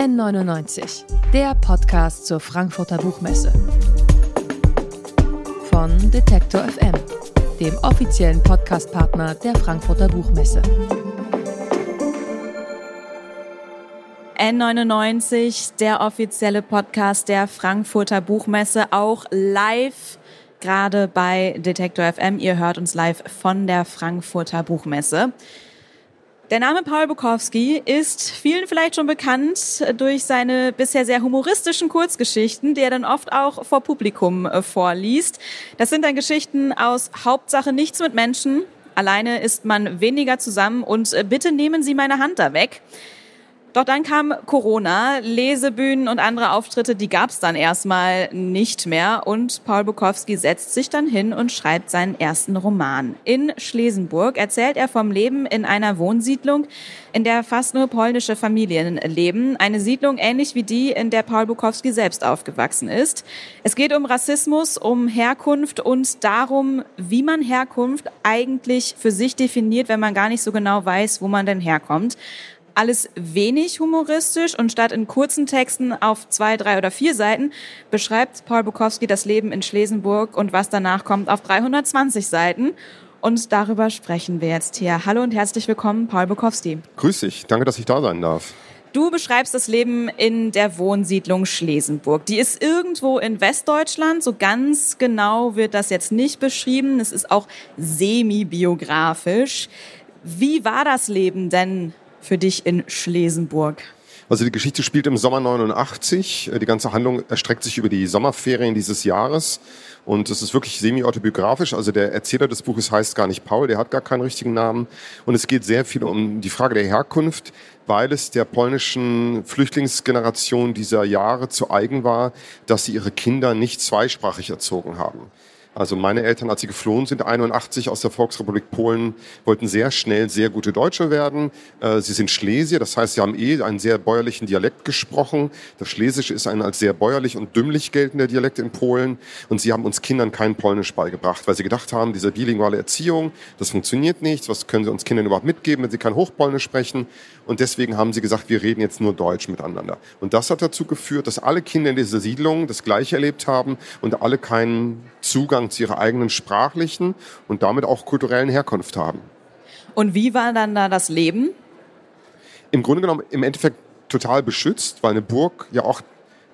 N99, der Podcast zur Frankfurter Buchmesse. Von Detektor FM, dem offiziellen Podcastpartner der Frankfurter Buchmesse. N99, der offizielle Podcast der Frankfurter Buchmesse, auch live gerade bei Detektor FM. Ihr hört uns live von der Frankfurter Buchmesse. Der Name Paul Bukowski ist vielen vielleicht schon bekannt durch seine bisher sehr humoristischen Kurzgeschichten, die er dann oft auch vor Publikum äh, vorliest. Das sind dann Geschichten aus Hauptsache nichts mit Menschen. Alleine ist man weniger zusammen und äh, bitte nehmen Sie meine Hand da weg. Doch dann kam Corona, Lesebühnen und andere Auftritte, die gab es dann erstmal nicht mehr. Und Paul Bukowski setzt sich dann hin und schreibt seinen ersten Roman. In Schlesenburg erzählt er vom Leben in einer Wohnsiedlung, in der fast nur polnische Familien leben. Eine Siedlung ähnlich wie die, in der Paul Bukowski selbst aufgewachsen ist. Es geht um Rassismus, um Herkunft und darum, wie man Herkunft eigentlich für sich definiert, wenn man gar nicht so genau weiß, wo man denn herkommt alles wenig humoristisch und statt in kurzen Texten auf zwei, drei oder vier Seiten beschreibt Paul Bukowski das Leben in Schlesenburg und was danach kommt auf 320 Seiten. Und darüber sprechen wir jetzt hier. Hallo und herzlich willkommen, Paul Bukowski. Grüß dich, danke, dass ich da sein darf. Du beschreibst das Leben in der Wohnsiedlung Schlesenburg. Die ist irgendwo in Westdeutschland. So ganz genau wird das jetzt nicht beschrieben. Es ist auch semi-biografisch. Wie war das Leben denn für dich in Schlesenburg? Also die Geschichte spielt im Sommer 89. Die ganze Handlung erstreckt sich über die Sommerferien dieses Jahres. Und es ist wirklich semi-autobiografisch. Also der Erzähler des Buches heißt gar nicht Paul, der hat gar keinen richtigen Namen. Und es geht sehr viel um die Frage der Herkunft, weil es der polnischen Flüchtlingsgeneration dieser Jahre zu eigen war, dass sie ihre Kinder nicht zweisprachig erzogen haben. Also meine Eltern, als sie geflohen sind, 81 aus der Volksrepublik Polen, wollten sehr schnell sehr gute Deutsche werden. Äh, sie sind Schlesier, das heißt, sie haben eh einen sehr bäuerlichen Dialekt gesprochen. Das Schlesische ist ein als sehr bäuerlich und dümmlich geltender Dialekt in Polen. Und sie haben uns Kindern kein Polnisch beigebracht, weil sie gedacht haben, diese bilinguale Erziehung, das funktioniert nicht. Was können sie uns Kindern überhaupt mitgeben, wenn sie kein Hochpolnisch sprechen? Und deswegen haben sie gesagt, wir reden jetzt nur Deutsch miteinander. Und das hat dazu geführt, dass alle Kinder in dieser Siedlung das Gleiche erlebt haben und alle keinen Zugang zu ihrer eigenen sprachlichen und damit auch kulturellen Herkunft haben. Und wie war dann da das Leben? Im Grunde genommen im Endeffekt total beschützt, weil eine Burg ja auch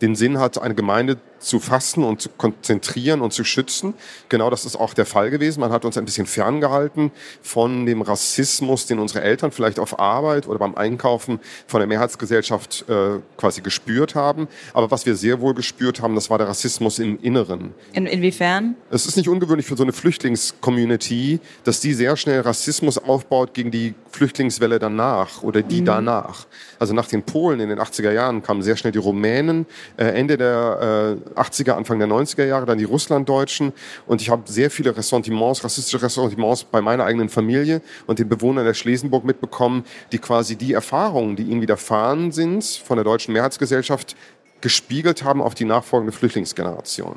den Sinn hat, eine Gemeinde zu fassen und zu konzentrieren und zu schützen. Genau das ist auch der Fall gewesen. Man hat uns ein bisschen ferngehalten von dem Rassismus, den unsere Eltern vielleicht auf Arbeit oder beim Einkaufen von der Mehrheitsgesellschaft äh, quasi gespürt haben. Aber was wir sehr wohl gespürt haben, das war der Rassismus im Inneren. In, inwiefern? Es ist nicht ungewöhnlich für so eine Flüchtlingscommunity, dass die sehr schnell Rassismus aufbaut gegen die Flüchtlingswelle danach oder die mhm. danach. Also nach den Polen in den 80er Jahren kamen sehr schnell die Rumänen. Äh, Ende der äh, 80er, Anfang der 90er Jahre, dann die Russlanddeutschen. Und ich habe sehr viele Ressentiments, rassistische Ressentiments bei meiner eigenen Familie und den Bewohnern der Schlesenburg mitbekommen, die quasi die Erfahrungen, die ihnen widerfahren sind von der deutschen Mehrheitsgesellschaft, gespiegelt haben auf die nachfolgende Flüchtlingsgeneration.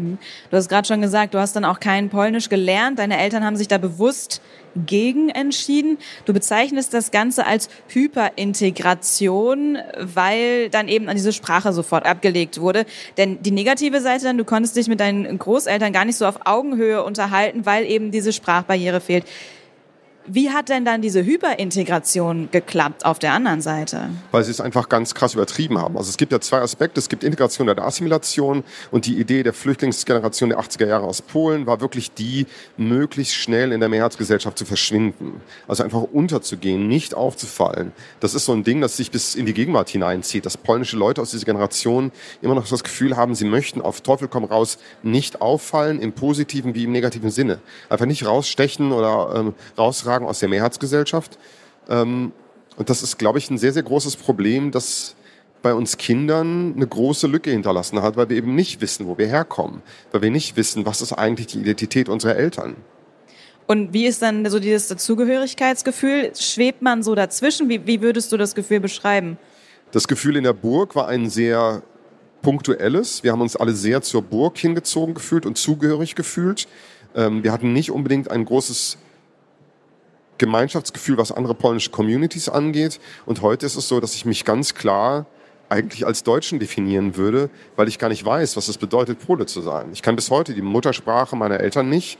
Mhm. Du hast gerade schon gesagt, du hast dann auch kein Polnisch gelernt. Deine Eltern haben sich da bewusst gegen entschieden. Du bezeichnest das Ganze als Hyperintegration, weil dann eben an diese Sprache sofort abgelegt wurde. Denn die negative Seite dann, du konntest dich mit deinen Großeltern gar nicht so auf Augenhöhe unterhalten, weil eben diese Sprachbarriere fehlt. Wie hat denn dann diese Hyperintegration geklappt auf der anderen Seite? Weil sie es einfach ganz krass übertrieben haben. Also es gibt ja zwei Aspekte. Es gibt Integration der Assimilation und die Idee der Flüchtlingsgeneration der 80er Jahre aus Polen war wirklich die, möglichst schnell in der Mehrheitsgesellschaft zu verschwinden. Also einfach unterzugehen, nicht aufzufallen. Das ist so ein Ding, das sich bis in die Gegenwart hineinzieht, dass polnische Leute aus dieser Generation immer noch das Gefühl haben, sie möchten auf Teufel komm raus nicht auffallen, im positiven wie im negativen Sinne. Einfach nicht rausstechen oder ähm, rausragen sozusagen aus der Mehrheitsgesellschaft. Ähm, und das ist, glaube ich, ein sehr, sehr großes Problem, das bei uns Kindern eine große Lücke hinterlassen hat, weil wir eben nicht wissen, wo wir herkommen, weil wir nicht wissen, was ist eigentlich die Identität unserer Eltern. Und wie ist dann so dieses Dazugehörigkeitsgefühl? Schwebt man so dazwischen? Wie, wie würdest du das Gefühl beschreiben? Das Gefühl in der Burg war ein sehr punktuelles. Wir haben uns alle sehr zur Burg hingezogen gefühlt und zugehörig gefühlt. Ähm, wir hatten nicht unbedingt ein großes Gemeinschaftsgefühl, was andere polnische Communities angeht. Und heute ist es so, dass ich mich ganz klar eigentlich als Deutschen definieren würde, weil ich gar nicht weiß, was es bedeutet, Pole zu sein. Ich kann bis heute die Muttersprache meiner Eltern nicht.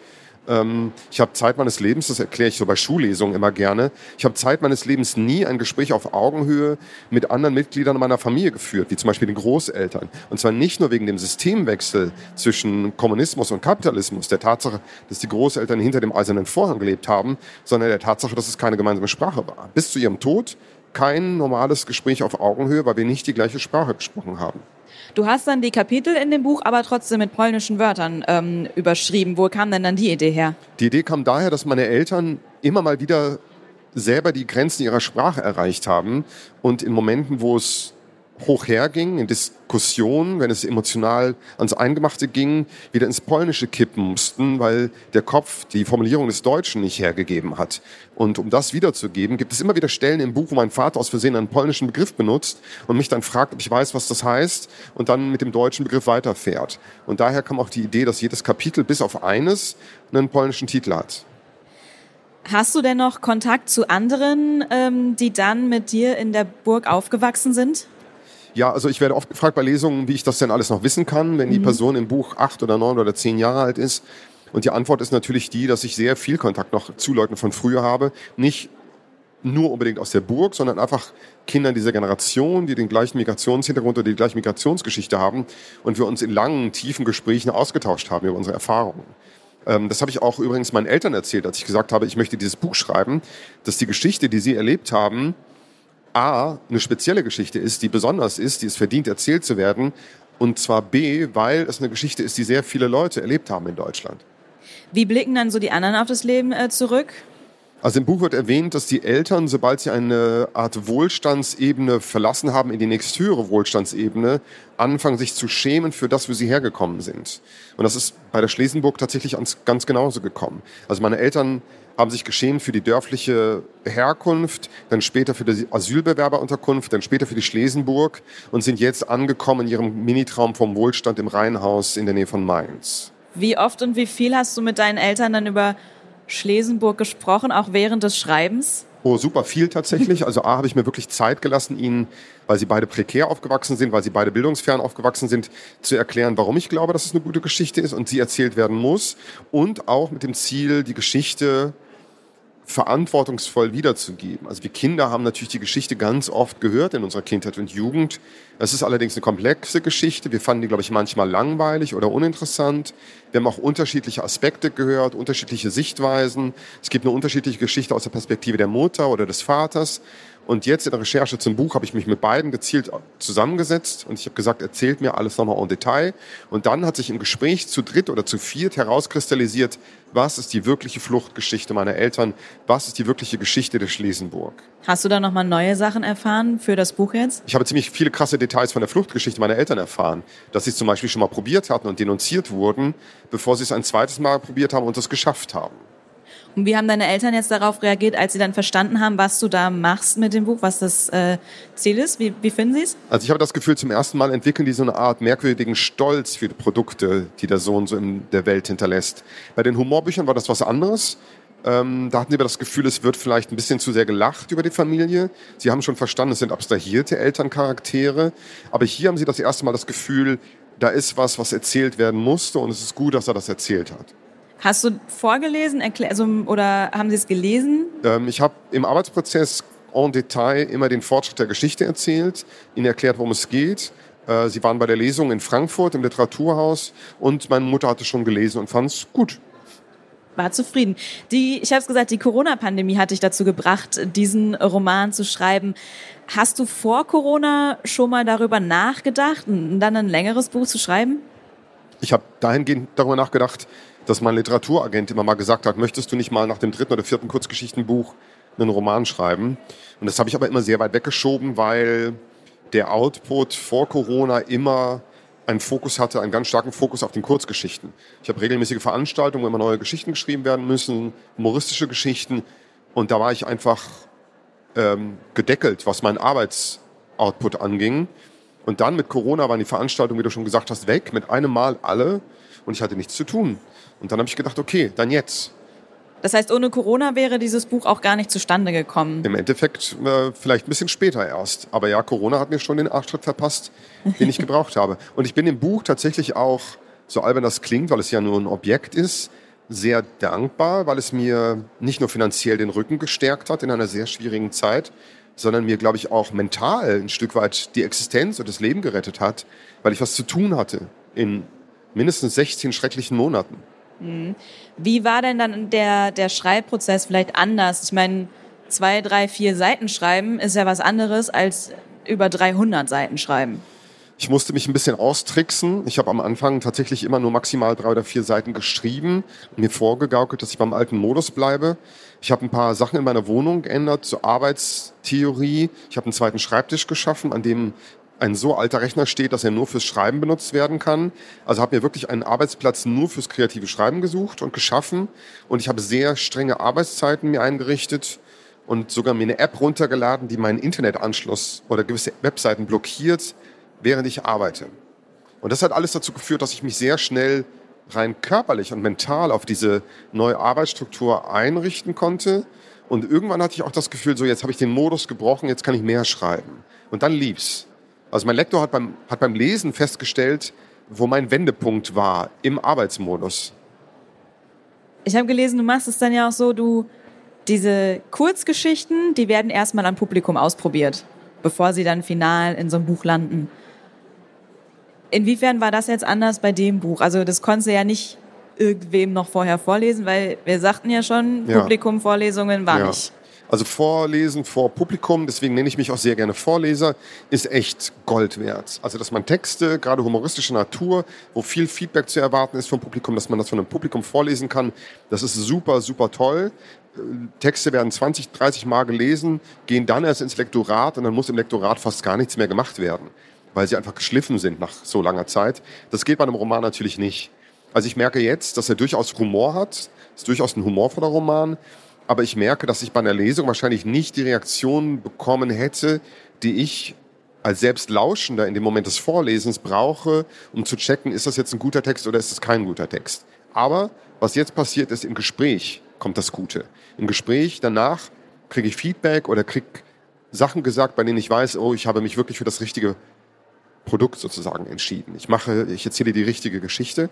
Ähm, ich habe Zeit meines Lebens, das erkläre ich so bei Schullesungen immer gerne, ich habe Zeit meines Lebens nie ein Gespräch auf Augenhöhe mit anderen Mitgliedern meiner Familie geführt, wie zum Beispiel den Großeltern. Und zwar nicht nur wegen dem Systemwechsel zwischen Kommunismus und Kapitalismus, der Tatsache, dass die Großeltern hinter dem eisernen Vorhang gelebt haben, sondern der Tatsache, dass es keine gemeinsame Sprache war. Bis zu ihrem Tod kein normales Gespräch auf Augenhöhe, weil wir nicht die gleiche Sprache gesprochen haben. Du hast dann die Kapitel in dem Buch aber trotzdem mit polnischen Wörtern ähm, überschrieben. Wo kam denn dann die Idee her? Die Idee kam daher, dass meine Eltern immer mal wieder selber die Grenzen ihrer Sprache erreicht haben und in Momenten, wo es hoch herging, in Diskussionen, wenn es emotional ans Eingemachte ging, wieder ins Polnische kippen mussten, weil der Kopf die Formulierung des Deutschen nicht hergegeben hat. Und um das wiederzugeben, gibt es immer wieder Stellen im Buch, wo mein Vater aus Versehen einen polnischen Begriff benutzt und mich dann fragt, ob ich weiß, was das heißt und dann mit dem deutschen Begriff weiterfährt. Und daher kam auch die Idee, dass jedes Kapitel bis auf eines einen polnischen Titel hat. Hast du denn noch Kontakt zu anderen, ähm, die dann mit dir in der Burg aufgewachsen sind? Ja, also ich werde oft gefragt bei Lesungen, wie ich das denn alles noch wissen kann, wenn die mhm. Person im Buch acht oder neun oder zehn Jahre alt ist. Und die Antwort ist natürlich die, dass ich sehr viel Kontakt noch zu Leuten von früher habe. Nicht nur unbedingt aus der Burg, sondern einfach Kindern dieser Generation, die den gleichen Migrationshintergrund oder die gleiche Migrationsgeschichte haben und wir uns in langen, tiefen Gesprächen ausgetauscht haben über unsere Erfahrungen. Ähm, das habe ich auch übrigens meinen Eltern erzählt, als ich gesagt habe, ich möchte dieses Buch schreiben, dass die Geschichte, die sie erlebt haben, A, eine spezielle Geschichte ist, die besonders ist, die es verdient, erzählt zu werden. Und zwar B, weil es eine Geschichte ist, die sehr viele Leute erlebt haben in Deutschland. Wie blicken dann so die anderen auf das Leben äh, zurück? Also im Buch wird erwähnt, dass die Eltern, sobald sie eine Art Wohlstandsebene verlassen haben, in die nächsthöhere Wohlstandsebene, anfangen sich zu schämen für das, wo sie hergekommen sind. Und das ist bei der Schlesenburg tatsächlich ganz genauso gekommen. Also meine Eltern haben sich geschämt für die dörfliche Herkunft, dann später für die Asylbewerberunterkunft, dann später für die Schlesenburg und sind jetzt angekommen in ihrem Minitraum vom Wohlstand im Rheinhaus in der Nähe von Mainz. Wie oft und wie viel hast du mit deinen Eltern dann über Schlesenburg gesprochen, auch während des Schreibens? Oh, super viel tatsächlich. Also A, habe ich mir wirklich Zeit gelassen, ihnen, weil sie beide prekär aufgewachsen sind, weil sie beide bildungsfern aufgewachsen sind, zu erklären, warum ich glaube, dass es eine gute Geschichte ist und sie erzählt werden muss. Und auch mit dem Ziel, die Geschichte verantwortungsvoll wiederzugeben. Also wir Kinder haben natürlich die Geschichte ganz oft gehört in unserer Kindheit und Jugend. Es ist allerdings eine komplexe Geschichte. Wir fanden die, glaube ich, manchmal langweilig oder uninteressant. Wir haben auch unterschiedliche Aspekte gehört, unterschiedliche Sichtweisen. Es gibt eine unterschiedliche Geschichte aus der Perspektive der Mutter oder des Vaters. Und jetzt in der Recherche zum Buch habe ich mich mit beiden gezielt zusammengesetzt und ich habe gesagt, erzählt mir alles nochmal en Detail. Und dann hat sich im Gespräch zu dritt oder zu viert herauskristallisiert, was ist die wirkliche Fluchtgeschichte meiner Eltern, was ist die wirkliche Geschichte der Schliesenburg. Hast du da nochmal neue Sachen erfahren für das Buch jetzt? Ich habe ziemlich viele krasse Details von der Fluchtgeschichte meiner Eltern erfahren. Dass sie es zum Beispiel schon mal probiert hatten und denunziert wurden, bevor sie es ein zweites Mal probiert haben und es geschafft haben. Und wie haben deine Eltern jetzt darauf reagiert, als sie dann verstanden haben, was du da machst mit dem Buch, was das äh, Ziel ist? Wie, wie finden sie es? Also ich habe das Gefühl, zum ersten Mal entwickeln die so eine Art merkwürdigen Stolz für die Produkte, die der Sohn so in der Welt hinterlässt. Bei den Humorbüchern war das was anderes. Ähm, da hatten aber das Gefühl, es wird vielleicht ein bisschen zu sehr gelacht über die Familie. Sie haben schon verstanden, es sind abstrahierte Elterncharaktere. Aber hier haben sie das erste Mal das Gefühl, da ist was, was erzählt werden musste und es ist gut, dass er das erzählt hat. Hast du vorgelesen also, oder haben Sie es gelesen? Ähm, ich habe im Arbeitsprozess en Detail immer den Fortschritt der Geschichte erzählt, Ihnen erklärt, worum es geht. Äh, Sie waren bei der Lesung in Frankfurt im Literaturhaus und meine Mutter hatte schon gelesen und fand es gut war zufrieden. Die, ich habe es gesagt, die Corona-Pandemie hat dich dazu gebracht, diesen Roman zu schreiben. Hast du vor Corona schon mal darüber nachgedacht, dann ein längeres Buch zu schreiben? Ich habe dahingehend darüber nachgedacht, dass mein Literaturagent immer mal gesagt hat, möchtest du nicht mal nach dem dritten oder vierten Kurzgeschichtenbuch einen Roman schreiben? Und das habe ich aber immer sehr weit weggeschoben, weil der Output vor Corona immer einen Fokus hatte, einen ganz starken Fokus auf den Kurzgeschichten. Ich habe regelmäßige Veranstaltungen, wo immer neue Geschichten geschrieben werden müssen, humoristische Geschichten. Und da war ich einfach ähm, gedeckelt, was meinen Arbeitsoutput anging. Und dann mit Corona waren die Veranstaltungen, wie du schon gesagt hast, weg, mit einem Mal alle. Und ich hatte nichts zu tun. Und dann habe ich gedacht, okay, dann jetzt. Das heißt, ohne Corona wäre dieses Buch auch gar nicht zustande gekommen. Im Endeffekt äh, vielleicht ein bisschen später erst. Aber ja, Corona hat mir schon den Arschtritt verpasst, den ich gebraucht habe. Und ich bin dem Buch tatsächlich auch, so albern das klingt, weil es ja nur ein Objekt ist, sehr dankbar, weil es mir nicht nur finanziell den Rücken gestärkt hat in einer sehr schwierigen Zeit, sondern mir, glaube ich, auch mental ein Stück weit die Existenz und das Leben gerettet hat, weil ich was zu tun hatte in mindestens 16 schrecklichen Monaten. Mhm. Wie war denn dann der, der Schreibprozess vielleicht anders? Ich meine, zwei, drei, vier Seiten schreiben ist ja was anderes als über 300 Seiten schreiben. Ich musste mich ein bisschen austricksen. Ich habe am Anfang tatsächlich immer nur maximal drei oder vier Seiten geschrieben mir vorgegaukelt, dass ich beim alten Modus bleibe. Ich habe ein paar Sachen in meiner Wohnung geändert zur Arbeitstheorie. Ich habe einen zweiten Schreibtisch geschaffen, an dem ein so alter Rechner steht, dass er nur fürs Schreiben benutzt werden kann. Also habe mir wirklich einen Arbeitsplatz nur fürs kreative Schreiben gesucht und geschaffen. Und ich habe sehr strenge Arbeitszeiten mir eingerichtet und sogar mir eine App runtergeladen, die meinen Internetanschluss oder gewisse Webseiten blockiert, während ich arbeite. Und das hat alles dazu geführt, dass ich mich sehr schnell rein körperlich und mental auf diese neue Arbeitsstruktur einrichten konnte. Und irgendwann hatte ich auch das Gefühl, so jetzt habe ich den Modus gebrochen, jetzt kann ich mehr schreiben. Und dann lief's. Also mein Lektor hat beim, hat beim Lesen festgestellt, wo mein Wendepunkt war im Arbeitsmodus. Ich habe gelesen, du machst es dann ja auch so, du diese Kurzgeschichten, die werden erstmal am Publikum ausprobiert, bevor sie dann final in so einem Buch landen. Inwiefern war das jetzt anders bei dem Buch? Also das konntest du ja nicht irgendwem noch vorher vorlesen, weil wir sagten ja schon, ja. Publikum-Vorlesungen war ja. nicht. Also Vorlesen vor Publikum, deswegen nenne ich mich auch sehr gerne Vorleser, ist echt Gold wert. Also dass man Texte, gerade humoristischer Natur, wo viel Feedback zu erwarten ist vom Publikum, dass man das von einem Publikum vorlesen kann, das ist super, super toll. Texte werden 20, 30 Mal gelesen, gehen dann erst ins Lektorat und dann muss im Lektorat fast gar nichts mehr gemacht werden, weil sie einfach geschliffen sind nach so langer Zeit. Das geht bei einem Roman natürlich nicht. Also ich merke jetzt, dass er durchaus Humor hat, ist durchaus ein humorvoller Roman, aber ich merke, dass ich bei einer Lesung wahrscheinlich nicht die Reaktion bekommen hätte, die ich als Selbstlauschender in dem Moment des Vorlesens brauche, um zu checken, ist das jetzt ein guter Text oder ist es kein guter Text. Aber was jetzt passiert ist, im Gespräch kommt das Gute. Im Gespräch danach kriege ich Feedback oder kriege Sachen gesagt, bei denen ich weiß, oh, ich habe mich wirklich für das richtige Produkt sozusagen entschieden. Ich mache, ich erzähle die richtige Geschichte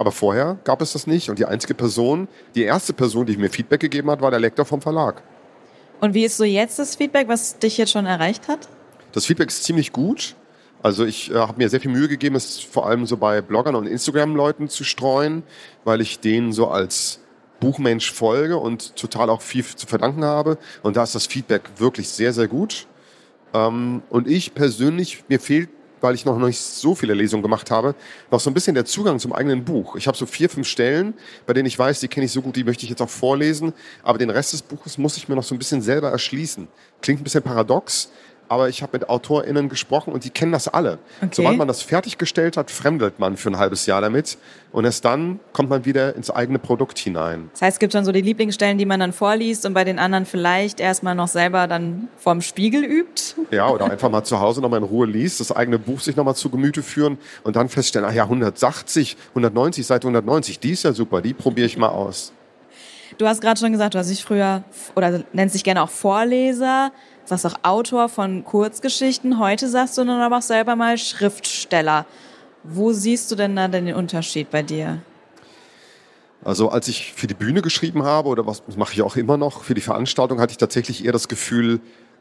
aber vorher gab es das nicht. Und die einzige Person, die erste Person, die mir Feedback gegeben hat, war der Lektor vom Verlag. Und wie ist so jetzt das Feedback, was dich jetzt schon erreicht hat? Das Feedback ist ziemlich gut. Also ich äh, habe mir sehr viel Mühe gegeben, es vor allem so bei Bloggern und Instagram-Leuten zu streuen, weil ich denen so als Buchmensch folge und total auch viel zu verdanken habe. Und da ist das Feedback wirklich sehr, sehr gut. Ähm, und ich persönlich, mir fehlt weil ich noch nicht so viele Lesungen gemacht habe, noch so ein bisschen der Zugang zum eigenen Buch. Ich habe so vier, fünf Stellen, bei denen ich weiß, die kenne ich so gut, die möchte ich jetzt auch vorlesen, aber den Rest des Buches muss ich mir noch so ein bisschen selber erschließen. Klingt ein bisschen paradox, aber ich habe mit AutorInnen gesprochen und die kennen das alle. Okay. Sobald man das fertiggestellt hat, fremdelt man für ein halbes Jahr damit und erst dann kommt man wieder ins eigene Produkt hinein. Das heißt, es gibt dann so die Lieblingsstellen, die man dann vorliest und bei den anderen vielleicht erstmal noch selber dann vorm Spiegel übt? Ja, oder einfach mal zu Hause nochmal in Ruhe liest, das eigene Buch sich nochmal zu Gemüte führen und dann feststellen, ach ja, 180, 190, Seite 190, die ist ja super, die probiere ich mal aus. Du hast gerade schon gesagt, du hast dich früher oder nennst dich gerne auch Vorleser sagst auch Autor von Kurzgeschichten. Heute sagst du dann aber auch selber mal Schriftsteller. Wo siehst du denn da den Unterschied bei dir? Also als ich für die Bühne geschrieben habe, oder was mache ich auch immer noch, für die Veranstaltung hatte ich tatsächlich eher das Gefühl,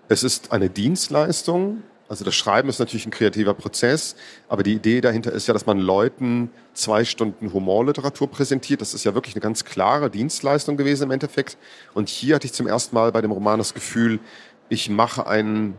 es ist eine Dienstleistung. Also das Schreiben ist natürlich ein kreativer Prozess, aber die Idee dahinter ist ja, dass man Leuten zwei Stunden Humorliteratur präsentiert. Das ist ja wirklich eine ganz klare Dienstleistung gewesen im Endeffekt. Und hier hatte ich zum ersten Mal bei dem Roman das Gefühl, ich mache ein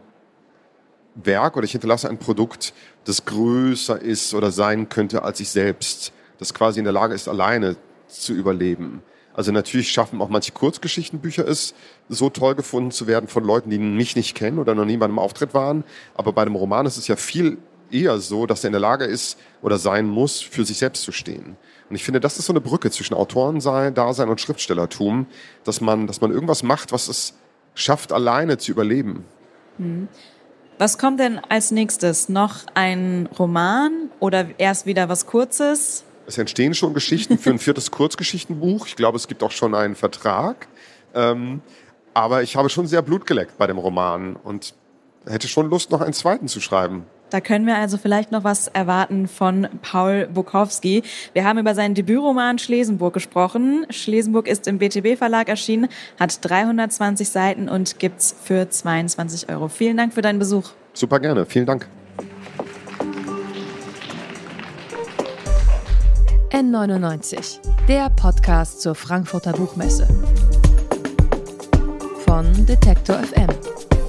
Werk oder ich hinterlasse ein Produkt, das größer ist oder sein könnte als ich selbst, das quasi in der Lage ist, alleine zu überleben. Also natürlich schaffen auch manche Kurzgeschichtenbücher es, so toll gefunden zu werden von Leuten, die mich nicht kennen oder noch nie bei einem Auftritt waren. Aber bei einem Roman ist es ja viel eher so, dass er in der Lage ist oder sein muss, für sich selbst zu stehen. Und ich finde, das ist so eine Brücke zwischen Autorensein, Dasein und Schriftstellertum, dass man, dass man irgendwas macht, was es schafft, alleine zu überleben. Hm. Was kommt denn als nächstes? Noch ein Roman oder erst wieder was Kurzes? Es entstehen schon Geschichten für ein viertes Kurzgeschichtenbuch. Ich glaube, es gibt auch schon einen Vertrag. Ähm, aber ich habe schon sehr Blut geleckt bei dem Roman und hätte schon Lust, noch einen zweiten zu schreiben. Da können wir also vielleicht noch was erwarten von Paul Bukowski. Wir haben über seinen Debütroman Schlesenburg gesprochen. Schlesenburg ist im BTB Verlag erschienen, hat 320 Seiten und gibt's für 22 Euro. Vielen Dank für deinen Besuch. Super gerne. Vielen Dank. N99, der Podcast zur Frankfurter Buchmesse. Von Detektor FM